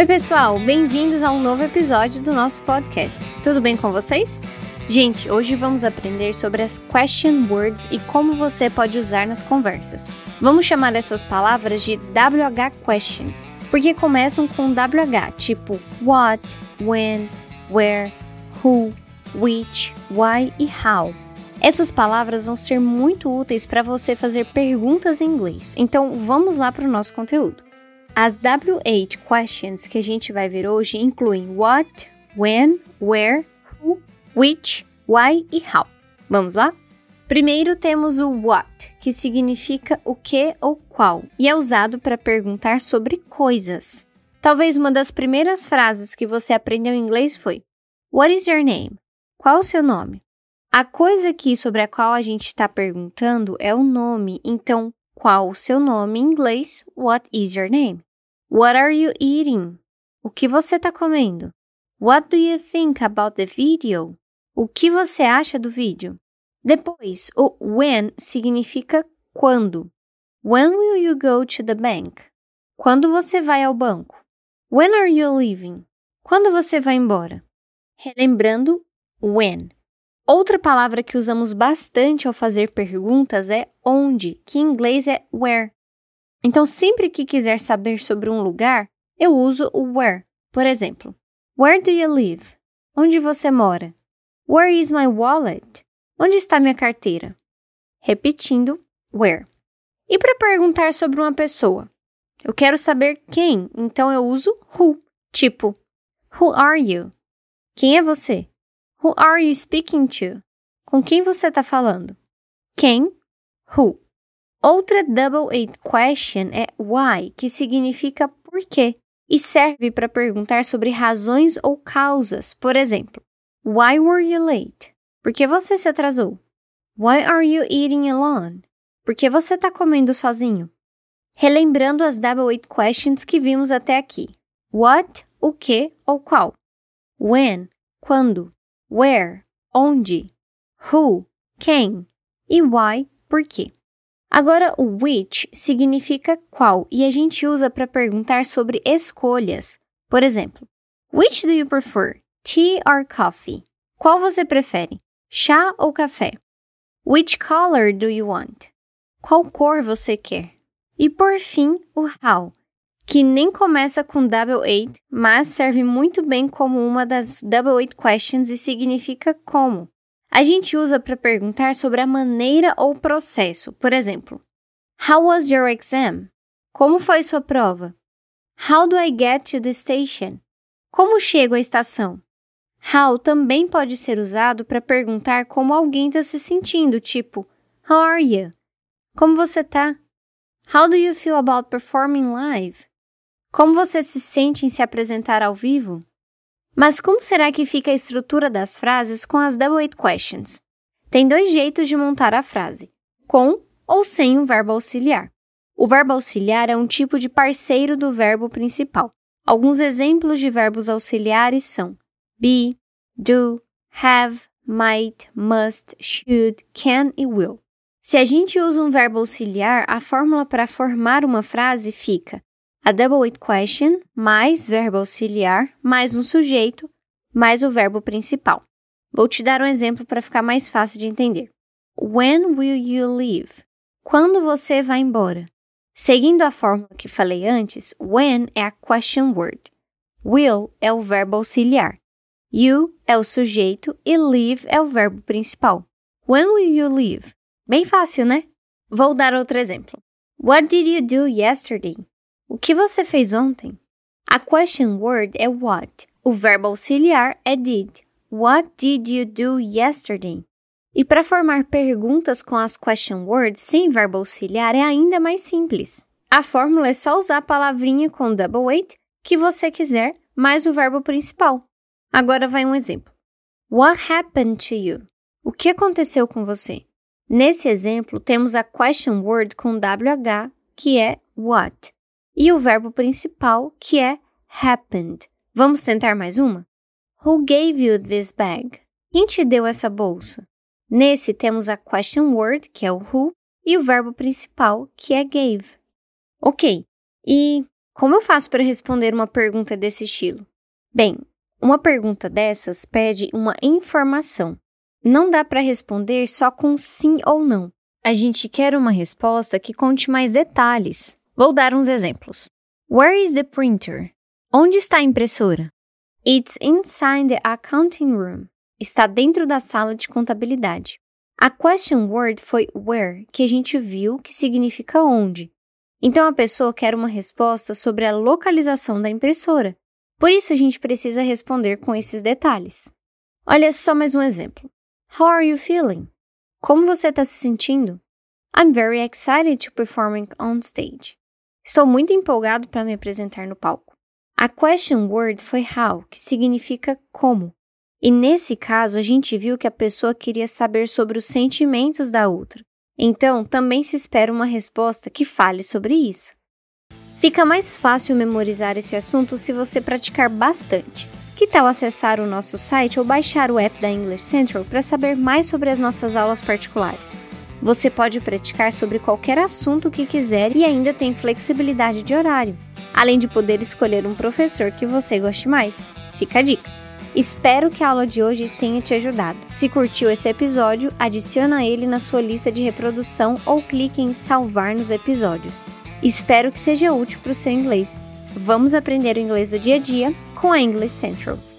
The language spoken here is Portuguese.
Oi, pessoal, bem-vindos a um novo episódio do nosso podcast. Tudo bem com vocês? Gente, hoje vamos aprender sobre as question words e como você pode usar nas conversas. Vamos chamar essas palavras de WH questions, porque começam com WH, tipo what, when, where, who, which, why e how. Essas palavras vão ser muito úteis para você fazer perguntas em inglês. Então, vamos lá para o nosso conteúdo. As WH questions que a gente vai ver hoje incluem what, when, where, who, which, why e how. Vamos lá? Primeiro temos o what, que significa o que ou qual, e é usado para perguntar sobre coisas. Talvez uma das primeiras frases que você aprendeu em inglês foi: What is your name? Qual o seu nome? A coisa aqui sobre a qual a gente está perguntando é o nome, então qual o seu nome em inglês? What is your name? What are you eating? O que você está comendo? What do you think about the video? O que você acha do vídeo? Depois, o when significa quando. When will you go to the bank? Quando você vai ao banco? When are you leaving? Quando você vai embora? Relembrando, when. Outra palavra que usamos bastante ao fazer perguntas é onde, que em inglês é where. Então, sempre que quiser saber sobre um lugar, eu uso o where. Por exemplo, Where do you live? Onde você mora? Where is my wallet? Onde está minha carteira? Repetindo, where. E para perguntar sobre uma pessoa? Eu quero saber quem, então eu uso who. Tipo, Who are you? Quem é você? Who are you speaking to? Com quem você está falando? Quem? Who. Outra double eight question é why, que significa por quê e serve para perguntar sobre razões ou causas. Por exemplo, Why were you late? Por que você se atrasou? Why are you eating alone? Por que você está comendo sozinho? Relembrando as double eight questions que vimos até aqui. What, o que ou qual? When, quando? where, onde, who, quem e why, por quê. Agora, o which significa qual e a gente usa para perguntar sobre escolhas. Por exemplo, which do you prefer, tea or coffee? Qual você prefere, chá ou café? Which color do you want? Qual cor você quer? E por fim, o how, que nem começa com double eight, mas serve muito bem como uma das double eight questions e significa como. A gente usa para perguntar sobre a maneira ou processo. Por exemplo, How was your exam? Como foi sua prova? How do I get to the station? Como chego à estação? How também pode ser usado para perguntar como alguém está se sentindo, tipo How are you? Como você tá? How do you feel about performing live? Como você se sente em se apresentar ao vivo? Mas como será que fica a estrutura das frases com as double questions? Tem dois jeitos de montar a frase: com ou sem um verbo auxiliar. O verbo auxiliar é um tipo de parceiro do verbo principal. Alguns exemplos de verbos auxiliares são be, do, have, might, must, should, can e will. Se a gente usa um verbo auxiliar, a fórmula para formar uma frase fica a double it question mais verbo auxiliar mais um sujeito mais o verbo principal. Vou te dar um exemplo para ficar mais fácil de entender. When will you leave? Quando você vai embora? Seguindo a fórmula que falei antes, when é a question word, will é o verbo auxiliar, you é o sujeito e leave é o verbo principal. When will you leave? Bem fácil, né? Vou dar outro exemplo. What did you do yesterday? O que você fez ontem? A question word é what. O verbo auxiliar é did. What did you do yesterday? E para formar perguntas com as question words sem verbo auxiliar é ainda mais simples. A fórmula é só usar a palavrinha com double weight que você quiser, mais o verbo principal. Agora vai um exemplo. What happened to you? O que aconteceu com você? Nesse exemplo, temos a question word com WH, que é what e o verbo principal, que é happened. Vamos tentar mais uma? Who gave you this bag? Quem te deu essa bolsa? Nesse temos a question word, que é o who, e o verbo principal, que é gave. Ok, e Como eu faço para responder uma pergunta desse estilo? Bem, uma pergunta dessas pede uma informação. Não dá para responder só com sim ou não. A gente quer uma resposta que conte mais detalhes. Vou dar uns exemplos. Where is the printer? Onde está a impressora? It's inside the accounting room. Está dentro da sala de contabilidade. A question word foi where, que a gente viu que significa onde. Então a pessoa quer uma resposta sobre a localização da impressora. Por isso a gente precisa responder com esses detalhes. Olha só mais um exemplo. How are you feeling? Como você está se sentindo? I'm very excited to perform on stage. Estou muito empolgado para me apresentar no palco. A question word foi how, que significa como. E nesse caso, a gente viu que a pessoa queria saber sobre os sentimentos da outra. Então, também se espera uma resposta que fale sobre isso. Fica mais fácil memorizar esse assunto se você praticar bastante. Que tal acessar o nosso site ou baixar o app da English Central para saber mais sobre as nossas aulas particulares? Você pode praticar sobre qualquer assunto que quiser e ainda tem flexibilidade de horário, além de poder escolher um professor que você goste mais. Fica a dica! Espero que a aula de hoje tenha te ajudado. Se curtiu esse episódio, adiciona ele na sua lista de reprodução ou clique em salvar nos episódios. Espero que seja útil para o seu inglês. Vamos aprender o inglês do dia a dia com a English Central.